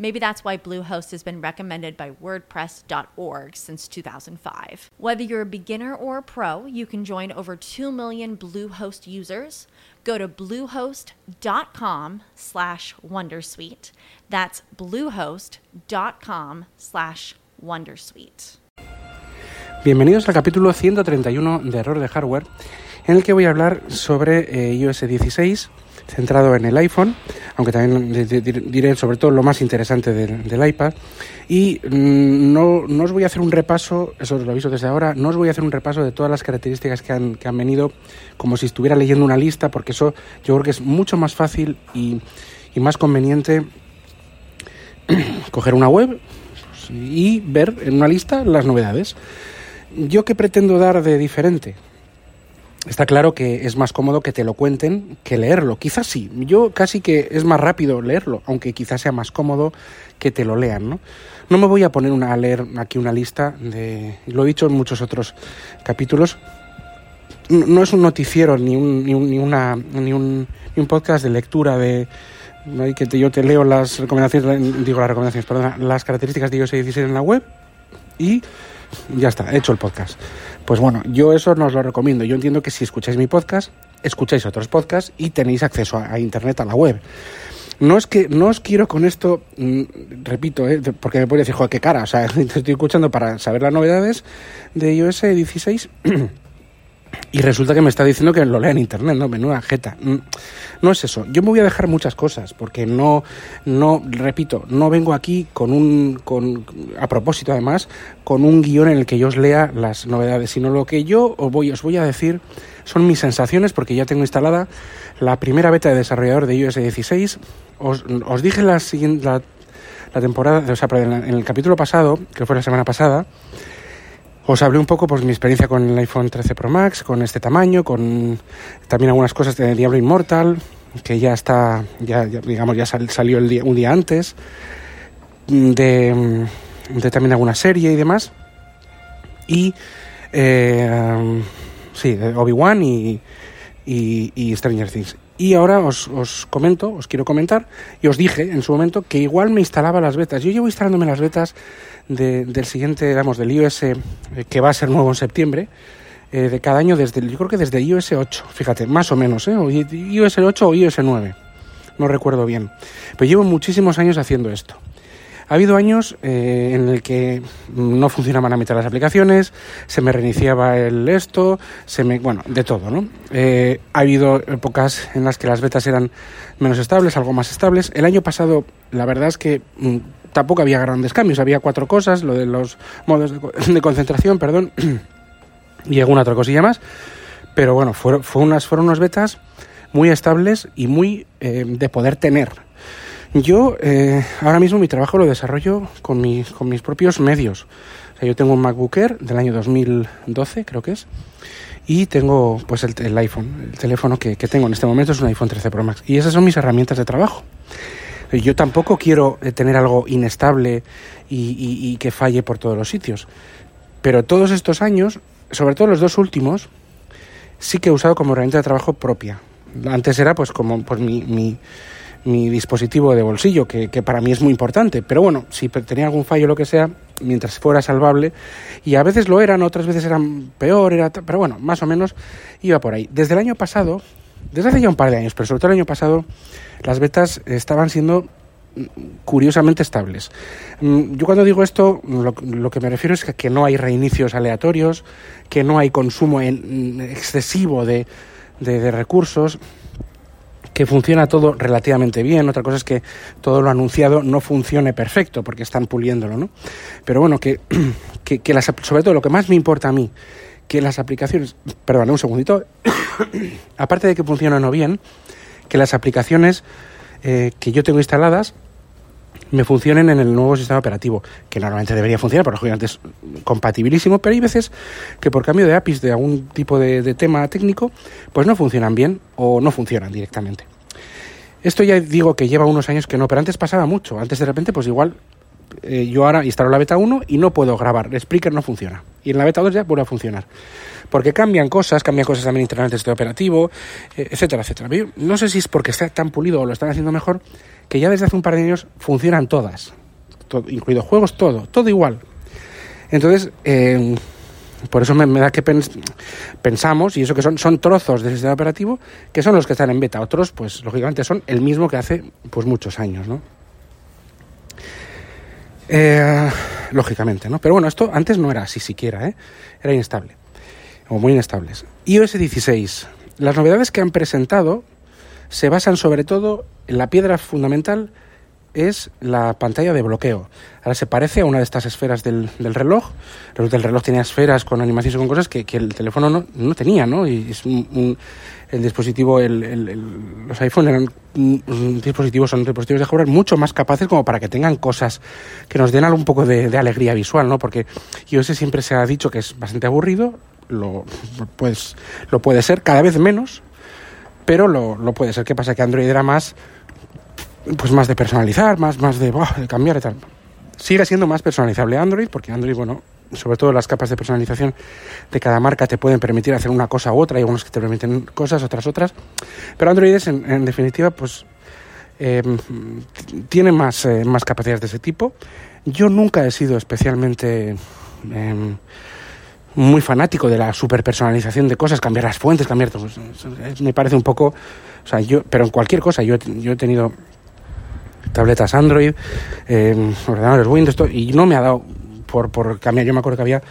Maybe that's why Bluehost has been recommended by WordPress.org since 2005. Whether you're a beginner or a pro, you can join over 2 million Bluehost users. Go to bluehost.com slash wondersuite. That's bluehost.com slash wondersuite. Bienvenidos al capítulo 131 de Error de Hardware, en el que voy a hablar sobre eh, iOS 16 centrado en el iPhone, aunque también diré sobre todo lo más interesante del, iPad. Y mm, no, no, os voy a hacer un repaso, eso os lo aviso desde ahora, no os voy a hacer un repaso de todas las características que han, que han venido como si estuviera leyendo una lista, porque eso yo creo que es mucho más fácil y, y más conveniente coger una web y ver en una lista las novedades. ¿Yo qué pretendo dar de diferente? Está claro que es más cómodo que te lo cuenten que leerlo. Quizás sí. Yo casi que es más rápido leerlo, aunque quizás sea más cómodo que te lo lean, ¿no? No me voy a poner una, a leer aquí una lista de... Lo he dicho en muchos otros capítulos. No, es un noticiero ni un, ni, un, ni, una, ni, un, ni un podcast de lectura de... que yo te leo las recomendaciones, digo las recomendaciones, perdón, las características de iOS 16 en la web y ya está, he hecho el podcast. Pues bueno, yo eso no os lo recomiendo. Yo entiendo que si escucháis mi podcast, escucháis otros podcasts y tenéis acceso a, internet, a la web. No es que no os quiero con esto, mm, repito, ¿eh? porque me puede decir, joder, qué cara. O sea, te estoy escuchando para saber las novedades de iOS 16 y resulta que me está diciendo que lo lea en internet, ¿no? Menuda jeta. Mm, no es eso. Yo me voy a dejar muchas cosas porque no, no, repito, no vengo aquí con un, con, a propósito además, con un guion en el que yo os lea las novedades, sino lo que yo os voy, os voy a decir son mis sensaciones porque ya tengo instalada la primera beta de desarrollador de iOS 16. Os, os dije la, la, la temporada, o sea, en el capítulo pasado, que fue la semana pasada, os hablé un poco pues mi experiencia con el iPhone 13 Pro Max, con este tamaño, con también algunas cosas de Diablo Immortal, que ya está, ya, digamos, ya salió el día, un día antes, de, también alguna serie y demás. Y eh, sí, Obi-Wan y, y, y Stranger Things. Y ahora os, os, comento, os quiero comentar, y os dije en su momento que igual me instalaba las betas. Yo llevo instalándome las betas del siguiente, digamos, del iOS eh, que va a ser nuevo en septiembre, eh, de cada año desde, yo creo que desde iOS 8, fíjate, más o menos, ¿eh? iOS 8 o iOS 9, no recuerdo bien. Pero llevo muchísimos años haciendo esto. Ha habido años eh, en el que no funcionaban a mitad las aplicaciones, se me reiniciaba el esto, se me, bueno, de todo, ¿no? Eh, ha habido épocas en las que las betas eran menos estables, algo más estables. El año pasado, la verdad es que mm, tampoco había grandes cambios, había cuatro cosas, lo de los modos de, concentración, perdón, y alguna otra cosilla más. Pero bueno, fueron, unas, fueron unas betas muy estables y muy eh, de poder tener yo eh, ahora mismo mi trabajo lo desarrollo con, con mis propios medios. O sea, yo tengo un MacBook Air del año 2012, creo que es, y tengo pues el, iPhone, el teléfono que, tengo en este momento es un iPhone 13 Pro Max. Y esas son mis herramientas de trabajo. Yo tampoco quiero eh, tener algo inestable y, y que falle por todos los sitios. Pero todos estos años, sobre todo los dos últimos, sí que he usado como herramienta de trabajo propia. Antes era pues como pues mi, mi mi dispositivo de bolsillo, que, para mí es muy importante. Pero bueno, si tenía algún fallo o lo que sea, mientras fuera salvable, y a veces lo eran, otras veces eran peor, era, pero bueno, más o menos iba por ahí. Desde el año pasado, desde hace ya un par de años, pero sobre todo el año pasado, las betas estaban siendo curiosamente estables. Mm, yo cuando digo esto, lo, que me refiero es que, que, no hay reinicios aleatorios, que no hay consumo excesivo de, de recursos, que funciona todo relativamente bien. Otra cosa es que todo lo anunciado no funcione perfecto porque están puliéndolo, ¿no? Pero bueno, que, que, las, sobre todo lo que más me importa a mí, que las aplicaciones, perdón, un segundito, aparte de que funcionan o bien, que las aplicaciones eh, que yo tengo instaladas me funcionen en el nuevo sistema operativo, que normalmente debería funcionar, porque lógicamente es compatibilísimo, pero hay veces que por cambio de APIs de algún tipo de, tema técnico, pues no funcionan bien o no funcionan directamente. Esto ya digo que lleva unos años que no, pero antes pasaba mucho. Antes de repente, pues igual eh, yo ahora instalo la beta 1 y no puedo grabar. El Spreaker no funciona. Y en la beta 2 ya vuelve a funcionar. Porque cambian cosas, cambian cosas también internamente del sistema operativo, eh, etcétera, etcétera. no sé si es porque está tan pulido o lo están haciendo mejor, que ya desde hace un par de años funcionan todas, incluidos juegos, todo, todo igual. Entonces, eh, por eso me, da que pensamos, y eso que son, son trozos del sistema operativo, que son los que están en beta. Otros, pues lógicamente son el mismo que hace pues muchos años, ¿no? Eh, lógicamente, ¿no? Pero bueno, esto antes no era así siquiera, ¿eh? Era inestable, o muy inestables. iOS 16. Las novedades que han presentado se basan sobre todo en la piedra fundamental es la pantalla de bloqueo. Ahora se parece a una de estas esferas del, del reloj. El reloj tenía esferas con animaciones y con cosas que, el teléfono no, no, tenía, ¿no? Y es un, el dispositivo, el, los iPhone eran dispositivos, son dispositivos de hardware mucho más capaces como para que tengan cosas que nos den un poco de, alegría visual, ¿no? Porque iOS siempre se ha dicho que es bastante aburrido, lo, pues, lo puede ser cada vez menos, pero lo, lo puede ser. ¿Qué pasa? Que Android era más, pues más de personalizar, más, más de, de cambiar y tal. Sigue siendo más personalizable Android, porque Android, bueno, sobre todo las capas de personalización de cada marca te pueden permitir hacer una cosa u otra, hay algunos que te permiten cosas, otras otras, pero Android es, en, definitiva, pues eh, tiene más, eh, más capacidades de ese tipo. Yo nunca he sido especialmente em, muy fanático de la superpersonalización de cosas, cambiar las fuentes, cambiar todo. Me parece un poco, o sea, yo, pero en cualquier cosa, yo, yo he tenido tabletas Android, eh, ordenadores Windows, y no me ha dado por, por cambiar. Yo me acuerdo que había,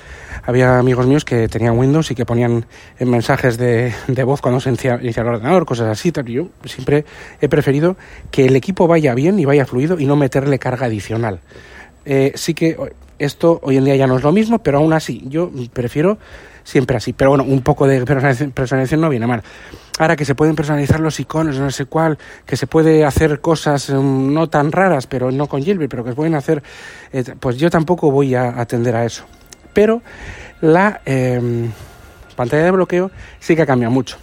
había amigos míos que tenían Windows y que ponían mensajes de, de voz cuando se inicia, el ordenador, cosas así. Yo siempre he preferido que el equipo vaya bien y vaya fluido y no meterle carga adicional. Eh, sí que esto hoy en día ya no es lo mismo, pero aún así yo prefiero siempre así. Pero bueno, un poco de personalización no viene mal. Ahora que se pueden personalizar los iconos, no sé cuál, que se puede hacer cosas mm, no tan raras, pero no con Gilbert, pero que se pueden hacer, eh, pues yo tampoco voy a atender a eso. Pero la em, pantalla de bloqueo sí que cambia mucho.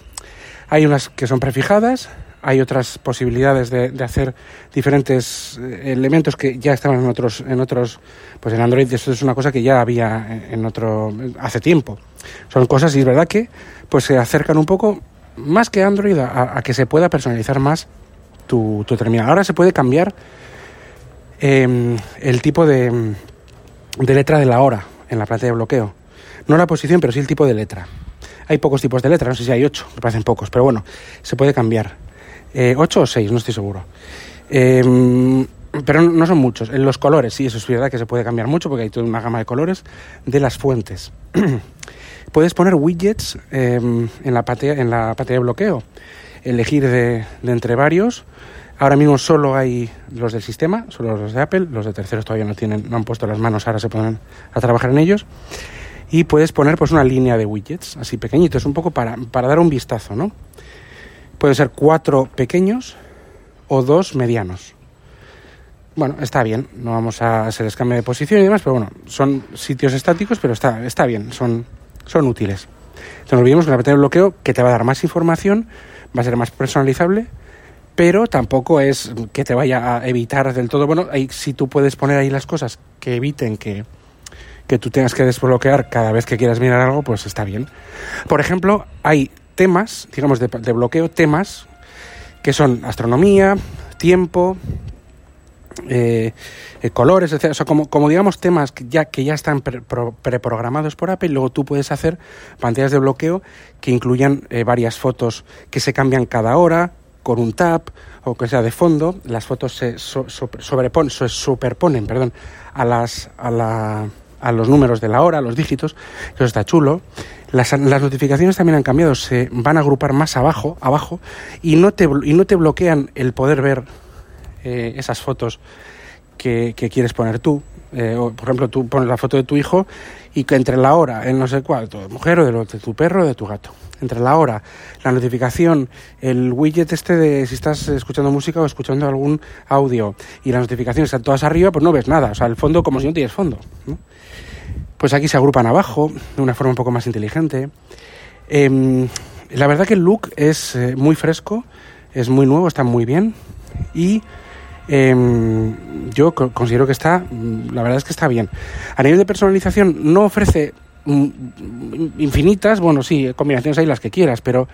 Hay unas que son prefijadas, hay otras posibilidades de, hacer diferentes eh, elementos que ya estaban en otros, en otros, pues en Android eso es una cosa que ya había en otro hace tiempo. Son cosas y es verdad que pues se acercan un poco más que Android, a, que se pueda personalizar más tu, terminal. Ahora se puede cambiar em, el tipo de, de letra de la hora en la pantalla de bloqueo. No la posición, pero sí el tipo de letra. Hay pocos tipos de letra, no sé si hay ocho, me parecen pocos, pero bueno, se puede cambiar. Eh, ocho o seis, no estoy seguro. Em, pero no son muchos. En los colores, sí, eso es verdad que se puede cambiar mucho porque hay toda una gama de colores de las fuentes. Puedes poner widgets em, en, la pantalla, en la pantalla de bloqueo, elegir de, entre varios. Ahora mismo solo hay los del sistema, solo los de Apple, los de terceros todavía no tienen, no han puesto las manos, ahora se ponen a trabajar en ellos. Y puedes poner pues una línea de widgets, así pequeñitos, un poco para, para dar un vistazo, ¿no? Pueden ser cuatro pequeños o dos medianos. Bueno, está bien, no vamos a hacer cambio de posición y demás, pero bueno, son sitios estáticos, pero está, está bien, son son útiles. Entonces, no olvidemos que la pantalla de bloqueo que te va a dar más información, va a ser más personalizable, pero tampoco es que te vaya a evitar del todo. Bueno, si tú puedes poner ahí las cosas que eviten que, que tú tengas que desbloquear cada vez que quieras mirar algo, pues está bien. Por ejemplo, hay temas, digamos, de, bloqueo, temas que son astronomía, tiempo, eh, eh, colores, etc. O sea, como, como, digamos temas que ya, que ya están preprogramados por Apple, luego tú puedes hacer pantallas de bloqueo que incluyan eh, varias fotos que se cambian cada hora con un tap o que sea de fondo. Las fotos se sobreponen, se superponen perdón, a, las, a, la, a los números de la hora, a los dígitos, eso está chulo. Las, las, notificaciones también han cambiado, se van a agrupar más abajo, abajo, y no te, y no te bloquean el poder ver eh, esas fotos que, que, quieres poner tú. Eh, o, por ejemplo, tú pones la foto de tu hijo y que entre la hora, el no sé cuál, de mujer o de, de tu perro o de tu gato. Entre la hora, la notificación, el widget este de si estás escuchando música o escuchando algún audio y las notificaciones están todas arriba, pues no ves nada. O sea, el fondo como si no tienes fondo. ¿no? Pues aquí se agrupan abajo de una forma un poco más inteligente. Eh, la verdad que el look es eh, muy fresco, es muy nuevo, está muy bien y eh, yo considero que está, la verdad es que está bien. A nivel de personalización no ofrece mm, infinitas, bueno, sí, combinaciones hay las que quieras, pero,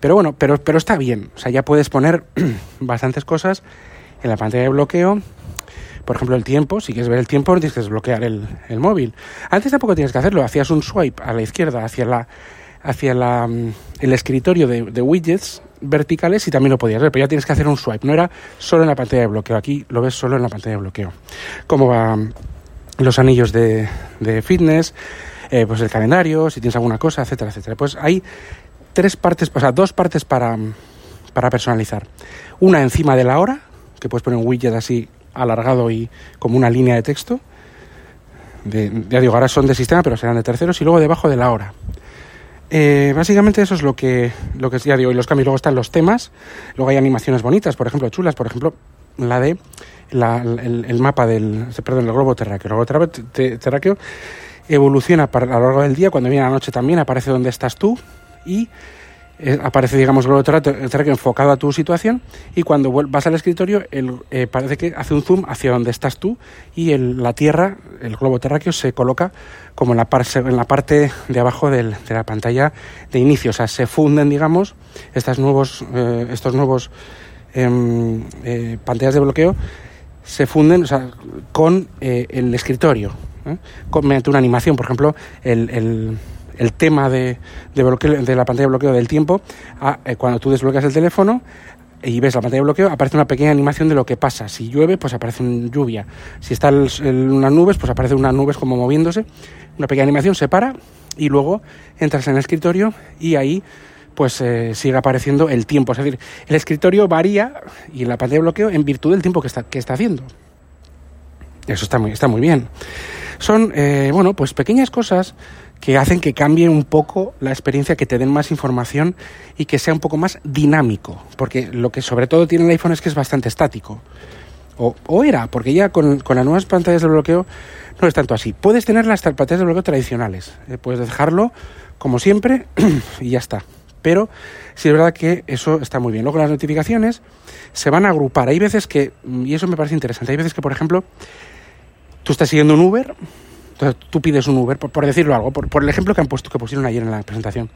pero bueno, pero, pero está bien. O sea, ya puedes poner bastantes cosas en la pantalla de bloqueo. Por ejemplo, el tiempo, si quieres ver el tiempo, tienes que desbloquear el, el móvil. Antes tampoco tienes que hacerlo, hacías un swipe a la izquierda hacia la hacia la, mm, el escritorio de, widgets verticales y también lo podías ver, pero ya tienes que hacer un swipe, no era solo en la pantalla de bloqueo, aquí lo ves solo en la pantalla de bloqueo. Cómo van los anillos de, fitness, eh, pues el calendario, si tienes alguna cosa, etcétera, etcétera. Pues hay tres partes, o sea, dos partes para, para personalizar. Una encima de la hora, que puedes poner un widget así alargado y como una línea de texto. De, ya digo, ahora son de sistema, pero serán de terceros, y luego debajo de la hora. Eh, básicamente eso es lo que, lo que ya digo, y los cambios. Luego están los temas, luego hay animaciones bonitas, por ejemplo, chulas, por ejemplo, la de la, el, mapa del, perdón, el globo terráqueo. El globo terráqueo evoluciona a lo largo del día, cuando viene la noche también aparece donde estás tú. Y eh, aparece, digamos, el terráqueo enfocado a tu situación y cuando vas al escritorio el, eh, parece que hace un zoom hacia donde estás tú y el, la Tierra, el globo terráqueo, se coloca como en la, par, en la parte de abajo del, de la pantalla de inicio. O sea, se funden, digamos, estas nuevos, eh, estos nuevos eh, pantallas de bloqueo se funden o sea, con el escritorio, con, mediante una animación. Por ejemplo, el el tema de, de, bloqueo, de la pantalla de bloqueo del tiempo, a, eh, cuando tú desbloqueas el teléfono y ves la pantalla de bloqueo, aparece una pequeña animación de lo que pasa. Si llueve, pues aparece lluvia. Si están unas nubes, pues aparece unas nubes como moviéndose. Una pequeña animación se para y luego entras en el escritorio y ahí pues eh, sigue apareciendo el tiempo. Es decir, el escritorio varía y la pantalla de bloqueo en virtud del tiempo que está, que está haciendo. Eso está muy, está muy bien. Son, eh, bueno, pues pequeñas cosas que hacen que cambie un poco la experiencia, que te den más información y que sea un poco más dinámico. Porque lo que sobre todo tiene el iPhone es que es bastante estático. O, o era, porque ya con, con, las nuevas pantallas de bloqueo no es tanto así. Puedes tener las pantallas de bloqueo tradicionales. Eh, puedes dejarlo como siempre y ya está. Pero sí es verdad que eso está muy bien. Luego las notificaciones se van a agrupar. Hay veces que, y eso me parece interesante, hay veces que, por ejemplo, tú estás siguiendo un Uber tú pides un Uber, por, decirlo algo, por, el ejemplo que han puesto, que pusieron ayer en la presentación.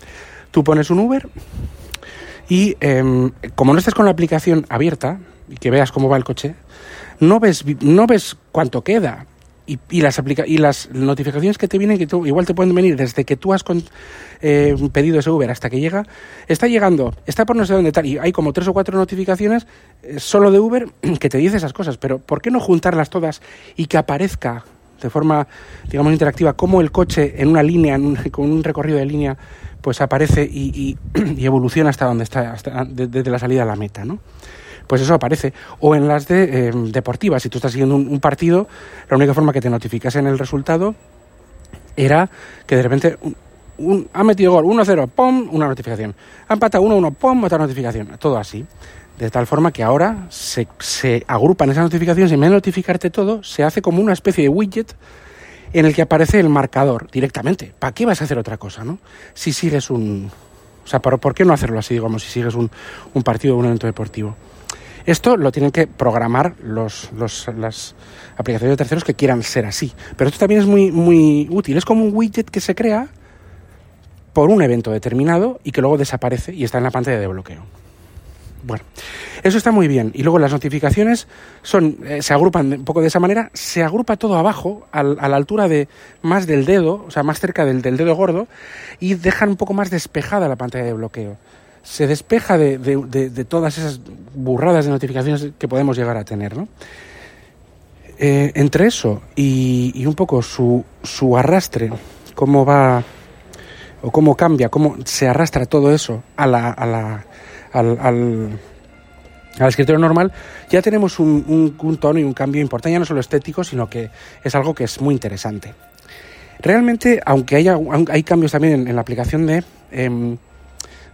Tú pones un Uber y eh, como no estás con la aplicación abierta y que veas cómo va el coche, no ves, no ves cuánto queda. Y, las aplica y las notificaciones que te vienen, que tú, igual te pueden venir desde que tú has eh, pedido ese Uber hasta que llega, está llegando, está por no sé dónde tal, y hay como tres o cuatro notificaciones eh, solo de Uber que te dice esas cosas, pero ¿por qué no juntarlas todas y que aparezca de forma, digamos, interactiva, cómo el coche en una línea, en un, con un recorrido de línea, pues aparece y, evoluciona hasta donde está, hasta, desde de la salida a la meta, ¿no? Pues eso aparece. O en las de eh, deportivas, si tú estás siguiendo un, un, partido, la única forma que te notificasen el resultado era que de repente un, un, ha metido gol 1-0, ¡pum! Una notificación. Ha empatado 1-1, ¡pum! Otra notificación. Todo así. De tal forma que ahora se, se agrupan esas notificaciones y en vez de notificarte todo, se hace como una especie de widget en el que aparece el marcador directamente. ¿Para qué vas a hacer otra cosa, no? Si sigues un... O sea, ¿por, ¿por qué no hacerlo así, digamos, si sigues un, un partido o un evento deportivo? Esto lo tienen que programar los, los, las aplicaciones de terceros que quieran ser así. Pero esto también es muy, muy útil. Es como un widget que se crea por un evento determinado y que luego desaparece y está en la pantalla de bloqueo. Bueno, eso está muy bien. Y luego las notificaciones son, eh, se agrupan un poco de esa manera, se agrupa todo abajo, al, a la altura de más del dedo, o sea, más cerca del, dedo gordo, y dejan un poco más despejada la pantalla de bloqueo. Se despeja de, todas esas burradas de notificaciones que podemos llegar a tener, ¿no? eh, entre eso y, un poco su, su arrastre, cómo va o cómo cambia, cómo se arrastra todo eso a la, a la, al, al, escritorio normal, ya tenemos un, un, tono y un cambio importante, ya no solo estético, sino que es algo que es muy interesante. Realmente, aunque haya, hay cambios también en, la aplicación de, em,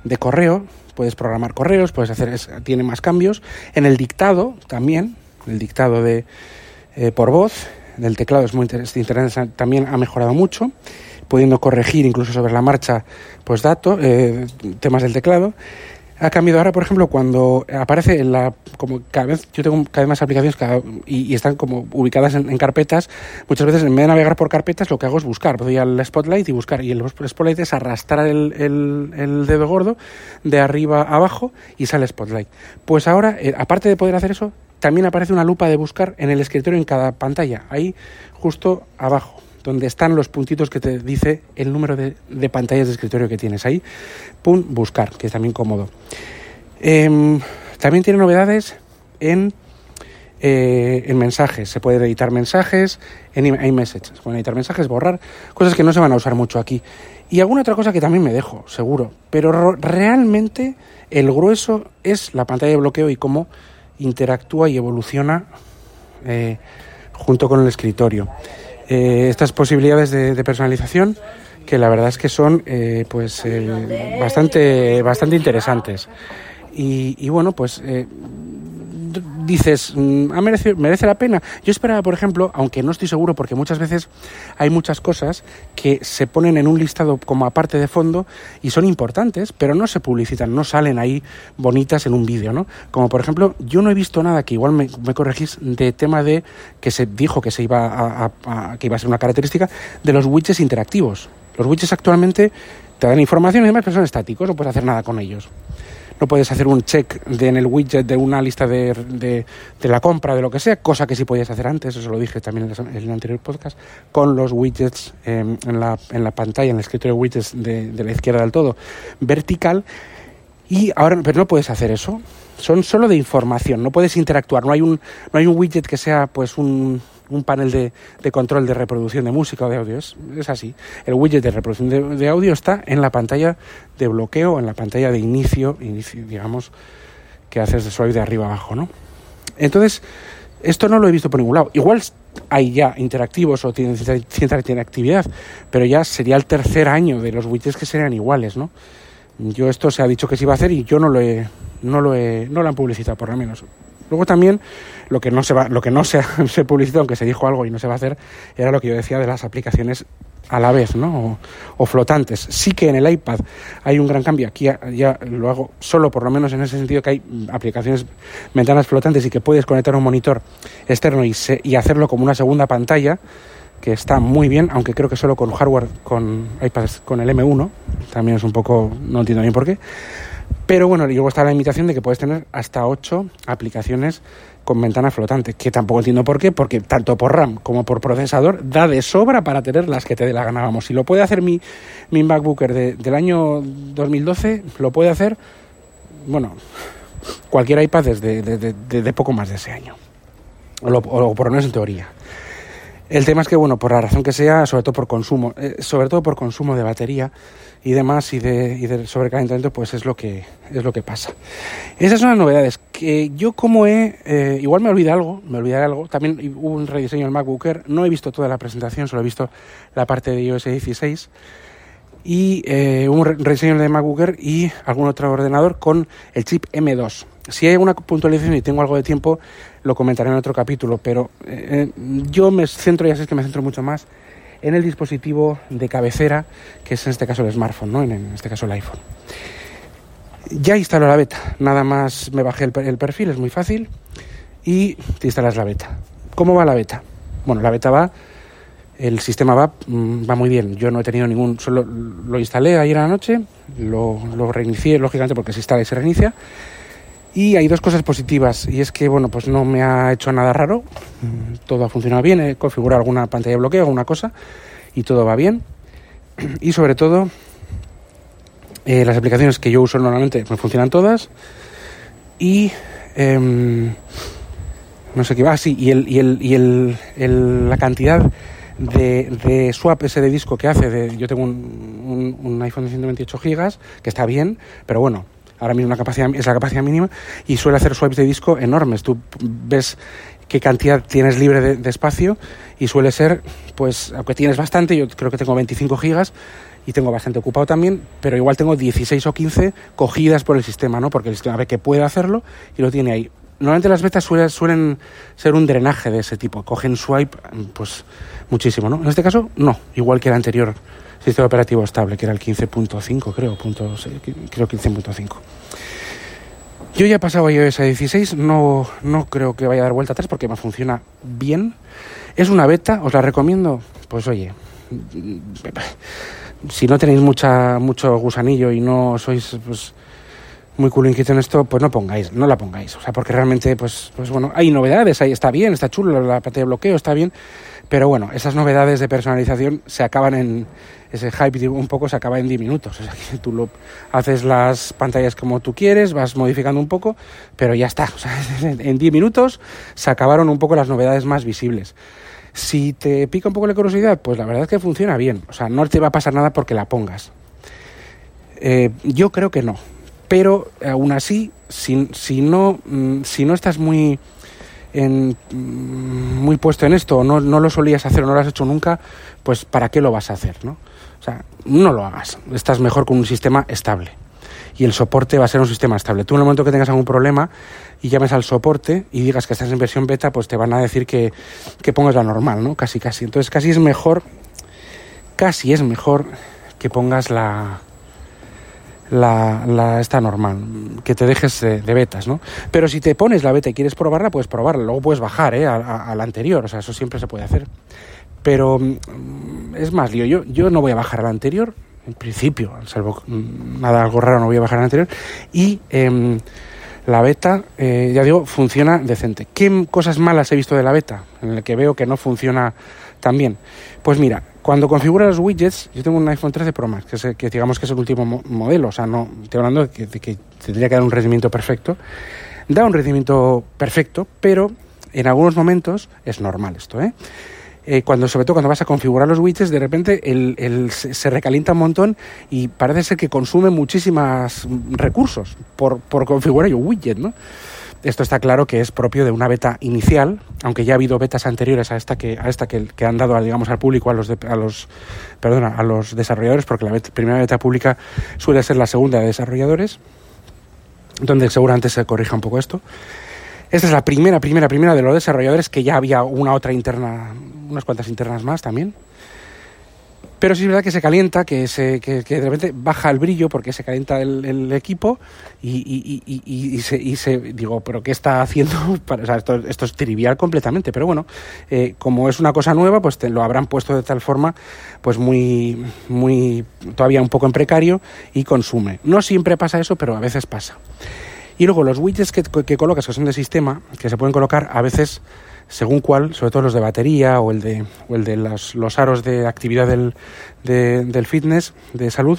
de correo, puedes programar correos, puedes hacer, tiene más cambios. En el dictado también, el dictado de eh, por voz del teclado es muy interesante, también ha mejorado mucho, pudiendo corregir incluso sobre la marcha pues datos, eh, temas del teclado ha cambiado ahora, por ejemplo, cuando aparece en la, como cada vez, yo tengo cada vez más aplicaciones y, están como ubicadas en, carpetas, muchas veces en vez de navegar por carpetas lo que hago es buscar, voy al Spotlight y buscar, y el Spotlight es arrastrar el, el, dedo gordo de arriba abajo y sale Spotlight. Pues ahora, eh, aparte de poder hacer eso, también aparece una lupa de buscar en el escritorio en cada pantalla, ahí justo abajo donde están los puntitos que te dice el número de, pantallas de escritorio que tienes ahí. Pum, buscar, que es también cómodo. Em, también tiene novedades en, eh, en mensajes. Se puede editar mensajes en iMessage. Se pueden editar mensajes, borrar, cosas que no se van a usar mucho aquí. Y alguna otra cosa que también me dejo, seguro. Pero realmente el grueso es la pantalla de bloqueo y cómo interactúa y evoluciona eh, junto con el escritorio. Eh, estas posibilidades de, personalización que la verdad es que son eh, pues eh, bastante bastante interesantes. Y, y bueno pues dices, mm, merece, merece la pena. Yo esperaba, por ejemplo, aunque no estoy seguro, porque muchas veces hay muchas cosas que se ponen en un listado como aparte de fondo y son importantes, pero no se publicitan, no salen ahí bonitas en un vídeo, ¿no? Como por ejemplo, yo no he visto nada que igual me, corregís de tema de que se dijo que se iba a, que iba a ser una característica de los widgets interactivos. Los widgets actualmente te dan información y demás, pero son estáticos, no puedes hacer nada con ellos no puedes hacer un check en el widget de una lista de, de, la compra, de lo que sea, cosa que sí podías hacer antes, eso lo dije también en el, anterior podcast, con los widgets em, en, la, en la pantalla, en el escritorio de widgets de, de la izquierda del todo, vertical. Y ahora, pero no puedes hacer eso. Son solo de información, no puedes interactuar. No hay un, no hay un widget que sea pues un, un panel de, control de reproducción de música o de audio. Es, así. El widget de reproducción de, audio está en la pantalla de bloqueo, en la pantalla de inicio, inicio digamos, que haces de suave de arriba abajo, ¿no? Entonces, esto no lo he visto por ningún lado. Igual hay ya interactivos o tienen cierta interactividad, pero ya sería el tercer año de los widgets que serían iguales, ¿no? Yo esto se ha dicho que se iba a hacer y yo no lo he, no lo he, no lo han publicitado por lo menos. Luego también lo que no se va, lo que no se, se publicitó, aunque se dijo algo y no se va a hacer, era lo que yo decía de las aplicaciones a la vez, ¿no? O, flotantes. Sí que en el iPad hay un gran cambio. Aquí ya, lo hago solo, por lo menos en ese sentido, que hay aplicaciones, ventanas flotantes y que puedes conectar un monitor externo y, y hacerlo como una segunda pantalla, que está muy bien, aunque creo que solo con hardware, con iPads, con el M1, también es un poco, no entiendo bien por qué. Pero bueno, luego está la limitación de que puedes tener hasta 8 aplicaciones con ventana flotante, que tampoco entiendo por qué, porque tanto por RAM como por procesador da de sobra para tener las que te dé la gana. Vamos, si lo puede hacer mi, mi MacBooker del año 2012, lo puede hacer, bueno, cualquier iPad desde de, poco más de ese año, o, lo, o por lo menos en teoría. El tema es que, bueno, por la razón que sea, sobre todo por consumo, eh, sobre todo por consumo de batería y demás y de, y de sobrecalentamiento, pues es lo que es lo que pasa. Esas son las novedades. Que yo como he, eh, igual me olvidé algo, me olvidé algo. También hubo un rediseño del MacBooker. No he visto toda la presentación, solo he visto la parte de iOS 16 y eh, un rediseño de MacBooker y algún otro ordenador con el chip M2. Si hay alguna puntualización y tengo algo de tiempo, lo comentaré en otro capítulo, pero eh, yo me centro, ya sé que me centro mucho más en el dispositivo de cabecera, que es en este caso el smartphone, ¿no? en, este caso el iPhone. Ya instaló la beta, nada más me bajé el, perfil, es muy fácil, y te instalas la beta. ¿Cómo va la beta? Bueno, la beta va, el sistema va, mm, va muy bien. Yo no he tenido ningún, solo lo instalé ayer a la noche, lo, lo reinicié, lógicamente porque se instala y se reinicia, y hay dos cosas positivas, y es que, bueno, pues no me ha hecho nada raro, todo ha funcionado bien, he configurado alguna pantalla de bloqueo, alguna cosa, y todo va bien. Y sobre todo, eh, las aplicaciones que yo uso normalmente me funcionan todas, y... Em, no sé qué va, ah, sí, y, el, y, el, y el, la cantidad de, de, swap ese de disco que hace, de, yo tengo un, un, iPhone de 128 gigas, que está bien, pero bueno, ahora mismo la capacidad, es la capacidad mínima, y suele hacer swaps de disco enormes. Tú ves qué cantidad tienes libre de, de, espacio y suele ser, pues, aunque tienes bastante, yo creo que tengo 25 gigas y tengo bastante ocupado también, pero igual tengo 16 o 15 cogidas por el sistema, ¿no? Porque el sistema ve que puede hacerlo y lo tiene ahí normalmente las betas suelen, ser un drenaje de ese tipo, cogen swipe pues muchísimo, ¿no? En este caso, no, igual que el anterior sistema operativo estable, que era el 15.5, creo, punto, creo 15.5. Yo ya he pasado a iOS 16, no, no creo que vaya a dar vuelta atrás porque me funciona bien. Es una beta, os la recomiendo. Pues oye, si no tenéis mucha, mucho gusanillo y no sois pues, muy cool en esto, pues no pongáis, no la pongáis. O sea, porque realmente, pues, pues bueno, hay novedades, ahí está bien, está chulo, la pantalla de bloqueo está bien, pero bueno, esas novedades de personalización se acaban en, ese hype un poco se acaba en 10 minutos. O sea, que tú haces las pantallas como tú quieres, vas modificando un poco, pero ya está. O sea, en 10 minutos se acabaron un poco las novedades más visibles. Si te pica un poco la curiosidad, pues la verdad es que funciona bien. O sea, no te va a pasar nada porque la pongas. Eh, yo creo que no pero aún así, si, si, no, mm, si no estás muy, mm, muy puesto en esto, o no, no lo solías hacer o no lo has hecho nunca, pues ¿para qué lo vas a hacer? ¿no? O sea, no lo hagas. Estás mejor con un sistema estable. Y el soporte va a ser un sistema estable. Tú en el momento que tengas algún problema y llames al soporte y digas que estás en versión beta, pues te van a decir que, que pongas la normal, ¿no? Casi, casi. Entonces casi es mejor, casi es mejor que pongas la, la, la normal, que te dejes de, betas, ¿no? Pero si te pones la beta y quieres probarla, puedes probarla, luego puedes bajar ¿eh? a, la anterior, o sea, eso siempre se puede hacer. Pero mm, es más lío, yo, yo no voy a bajar a la anterior, en principio, salvo mm, nada algo raro, no voy a bajar a la anterior, y em, la beta, eh, ya digo, funciona decente. ¿Qué cosas malas he visto de la beta? En el que veo que no funciona tan bien. Pues mira, cuando configuras los widgets, yo tengo un iPhone 13 Pro Max, que, que digamos que es el último modelo, o sea, no estoy hablando de que, tendría que dar un rendimiento perfecto. Da un rendimiento perfecto, pero en algunos momentos es normal esto, ¿eh? Eh, cuando sobre todo cuando vas a configurar los widgets, de repente el, el, se recalienta un montón y parece ser que consume muchísimos recursos por, por configurar un widget, ¿no? Esto está claro que es propio de una beta inicial, aunque ya ha habido betas anteriores a esta que, a esta que, han dado digamos, al público, a los, a los, perdona, a los desarrolladores, porque la primera beta pública suele ser la segunda de desarrolladores, donde seguramente se corrija un poco esto. Esta es la primera, primera, primera de los desarrolladores, que ya había una otra interna, unas cuantas internas más también. Pero sí es verdad que se calienta, que, se, que, de repente baja el brillo porque se calienta el, equipo y, y, se, y, se, digo, ¿pero qué está haciendo? o sea, esto, esto, es trivial completamente, pero bueno, eh, como es una cosa nueva, pues te, lo habrán puesto de tal forma, pues muy, muy, todavía un poco en precario y consume. No siempre pasa eso, pero a veces pasa. Y luego los widgets que, que colocas, que son de sistema, que se pueden colocar a veces según cuál, sobre todo los de batería o el de, o el de los, los aros de actividad del, del fitness, de salud,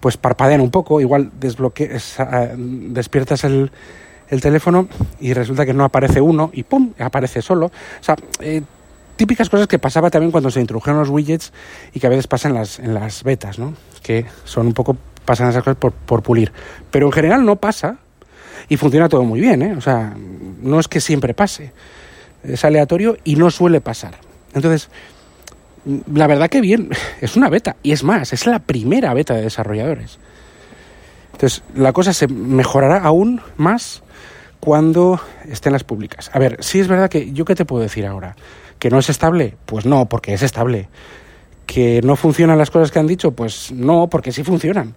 pues parpadean un poco, igual desbloqueas, despiertas el, el teléfono y resulta que no aparece uno y ¡pum! aparece solo. O sea, eh, típicas cosas que pasaba también cuando se introdujeron los widgets y que a veces pasan en las, en las betas, ¿no? Que son un poco, pasan esas cosas por, por pulir. Pero en general no pasa y funciona todo muy bien, ¿eh? O sea, no es que siempre pase es aleatorio y no suele pasar. Entonces, la verdad que bien, es una beta. Y es más, es la primera beta de desarrolladores. Entonces, la cosa se mejorará aún más cuando estén las públicas. A ver, si es verdad que yo qué te puedo decir ahora, que no es estable, pues no, porque es estable. Que no funcionan las cosas que han dicho, pues no, porque sí funcionan.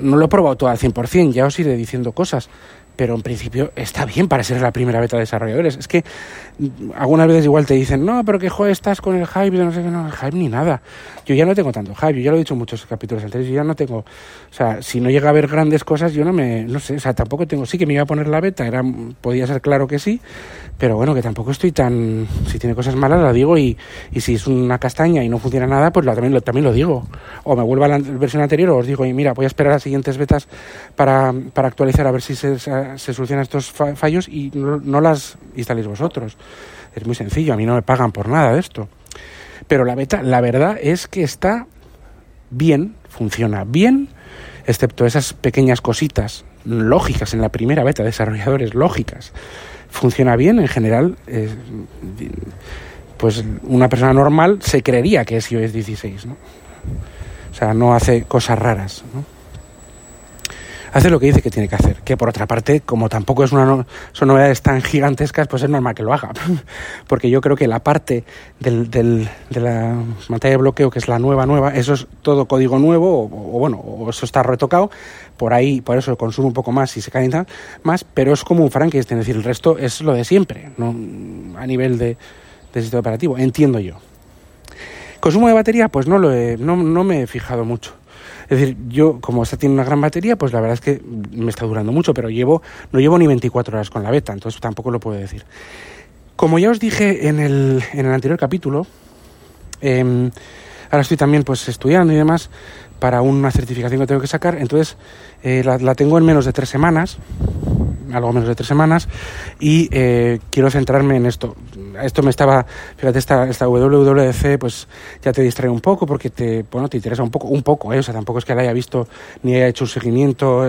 No lo he probado todo al 100%, ya os iré diciendo cosas pero en principio está bien para ser la primera beta de desarrolladores. Es que mm, algunas veces igual te dicen, no, pero que joder, estás con el hype, no sé qué, no, el hype ni nada. Yo ya no tengo tanto hype, yo ya lo he dicho en muchos capítulos anteriores, yo ya no tengo, o sea, si no llega a haber grandes cosas, yo no me, no sé, o sea, tampoco tengo, sí que me iba a poner la beta, era, podía ser claro que sí, pero bueno, que tampoco estoy tan, si tiene cosas malas la digo y, y si es una castaña y no funciona nada, pues también, lo, también lo digo. O me vuelvo a la versión anterior o os digo, y mira, voy a esperar a las siguientes betas para, para actualizar a ver si se se solucionan estos fallos y no, no, las instaléis vosotros. Es muy sencillo, a mí no me pagan por nada de esto. Pero la beta, la verdad es que está bien, funciona bien, excepto esas pequeñas cositas lógicas en la primera beta, desarrolladores lógicas. Funciona bien en general. Pues una persona normal se creería que es iOS 16, ¿no? O sea, no hace cosas raras, ¿no? Hace lo que dice que tiene que hacer. Que por otra parte, como tampoco es una son novedades tan gigantescas, pues es normal que lo haga. Porque yo creo que la parte del, del, de la pantalla de bloqueo, que es la nueva, nueva, eso es todo código nuevo, o, bueno, o eso está retocado, por ahí, por eso consume un poco más y se calienta más, pero es como un Frankenstein, es decir, el resto es lo de siempre, ¿no? a nivel de, de sistema operativo, entiendo yo. Consumo de batería, pues no, lo no, no me he fijado mucho. Es decir, yo, como esta tiene una gran batería, pues la verdad es que me está durando mucho, pero llevo, no llevo ni 24 horas con la beta, entonces tampoco lo puedo decir. Como ya os dije en el, en el anterior capítulo, em, ahora estoy también pues estudiando y demás para una certificación que tengo que sacar, entonces eh, la, la tengo en menos de tres semanas, algo menos de tres semanas, y eh, quiero centrarme en esto. Esto me estaba, fíjate, esta, esta WWDC, pues ya te distrae un poco porque te, bueno, te interesa un poco, un poco, ¿eh? o sea, tampoco es que la haya visto ni haya hecho un seguimiento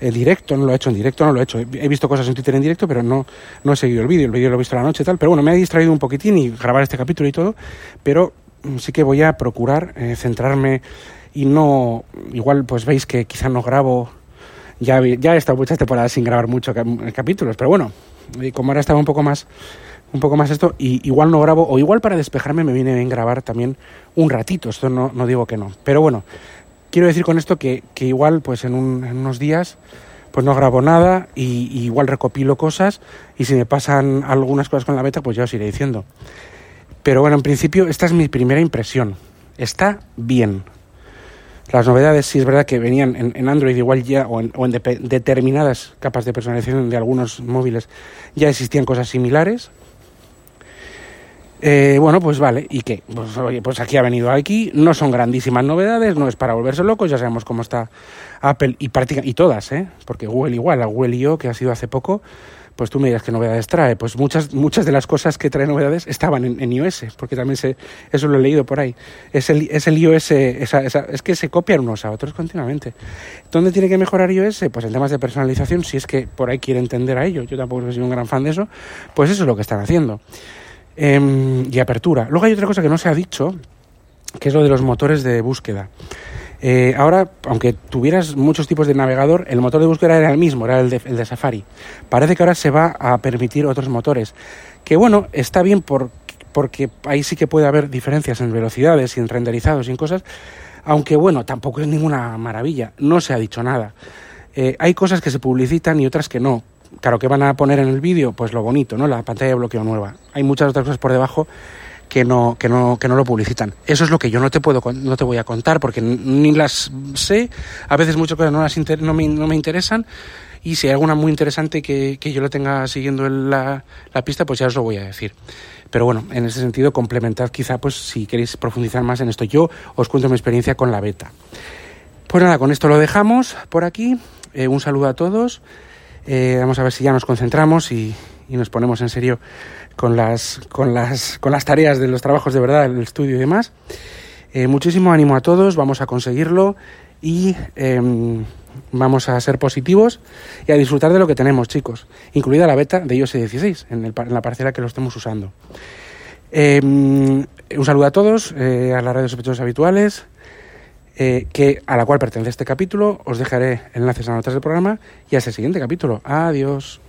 en directo, no lo he hecho en directo, no lo he hecho. He visto cosas en Twitter en directo, pero no, no he seguido el vídeo, el vídeo lo he visto la noche y tal, pero bueno, me ha distraído un poquitín y grabar este capítulo y todo, pero mm, sí que voy a procurar eh, centrarme y no, igual pues veis que quizá no grabo ya, ya he estado muchas temporadas sin grabar muchos capítulos, pero bueno, como ahora estaba un poco más un poco más esto y igual no grabo o igual para despejarme me viene bien grabar también un ratito, esto no, no digo que no, pero bueno, quiero decir con esto que, que igual pues en, un, en, unos días pues no grabo nada y, igual recopilo cosas y si me pasan algunas cosas con la beta pues ya os iré diciendo. Pero bueno, en principio esta es mi primera impresión. Está bien, las novedades sí es verdad que venían en, en Android igual ya o en, o en de, determinadas capas de personalización de algunos móviles ya existían cosas similares. Eh, bueno, pues vale, ¿y qué? Pues oye, pues aquí ha venido aquí, no son grandísimas novedades, no es para volverse locos, ya sabemos cómo está Apple y, y todas, ¿eh? Porque Google igual, a Google I.O., que ha sido hace poco, pues tú me dirás qué novedades trae. Pues muchas, muchas de las cosas que trae novedades estaban en, en iOS, porque también se, eso lo he leído por ahí. Es el, es el iOS, esa, esa, es que se copian unos a otros continuamente. ¿Dónde tiene que mejorar iOS? Pues en temas de personalización, si es que por ahí quiere entender a ello. Yo tampoco soy un gran fan de eso, pues eso es lo que están haciendo. Eh, y apertura. Luego hay otra cosa que no se ha dicho, que es lo de los motores de búsqueda. Eh, ahora, aunque tuvieras muchos tipos de navegador, el motor de búsqueda era el mismo, era el de, el de, Safari. Parece que ahora se va a permitir otros motores. Que bueno, está bien por, porque ahí sí que puede haber diferencias en velocidades en renderizados y en cosas, aunque bueno, tampoco es ninguna maravilla, no se ha dicho nada. Eh, hay cosas que se publicitan y otras que no. Claro, que van a poner en el vídeo? Pues lo bonito, ¿no? La pantalla de bloqueo nueva. Hay muchas otras cosas por debajo que no, que no, que no lo publicitan. Eso es lo que yo no te puedo no te voy a contar porque ni las sé, a veces muchas cosas no, las no, me, no me interesan y si hay alguna muy interesante que, que yo lo tenga siguiendo en la, la, pista, pues ya os lo voy a decir. Pero bueno, en ese sentido, complementad quizá pues si queréis profundizar más en esto. Yo os cuento mi experiencia con la beta. Pues nada, con esto lo dejamos por aquí. Eh, un saludo a todos. Eh, vamos a ver si ya nos concentramos y, nos ponemos en serio con las, con las, con las tareas de los trabajos de verdad, el estudio y demás. Eh, muchísimo ánimo a todos, vamos a conseguirlo y eh, vamos a ser positivos y a disfrutar de lo que tenemos, chicos, incluida la beta de iOS 16 en, el, en la parcela que lo estemos usando. Eh, un saludo a todos, eh, a las redes sospechosos habituales, eh, que, a la cual pertenece este capítulo. Os dejaré enlaces a notas del programa y hasta el siguiente capítulo. Adiós.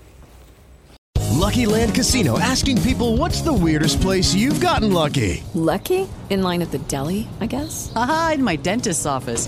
Lucky Land Casino asking people what's the weirdest place you've gotten lucky? Lucky? In line at the deli, I guess? Aha, in my dentist's office.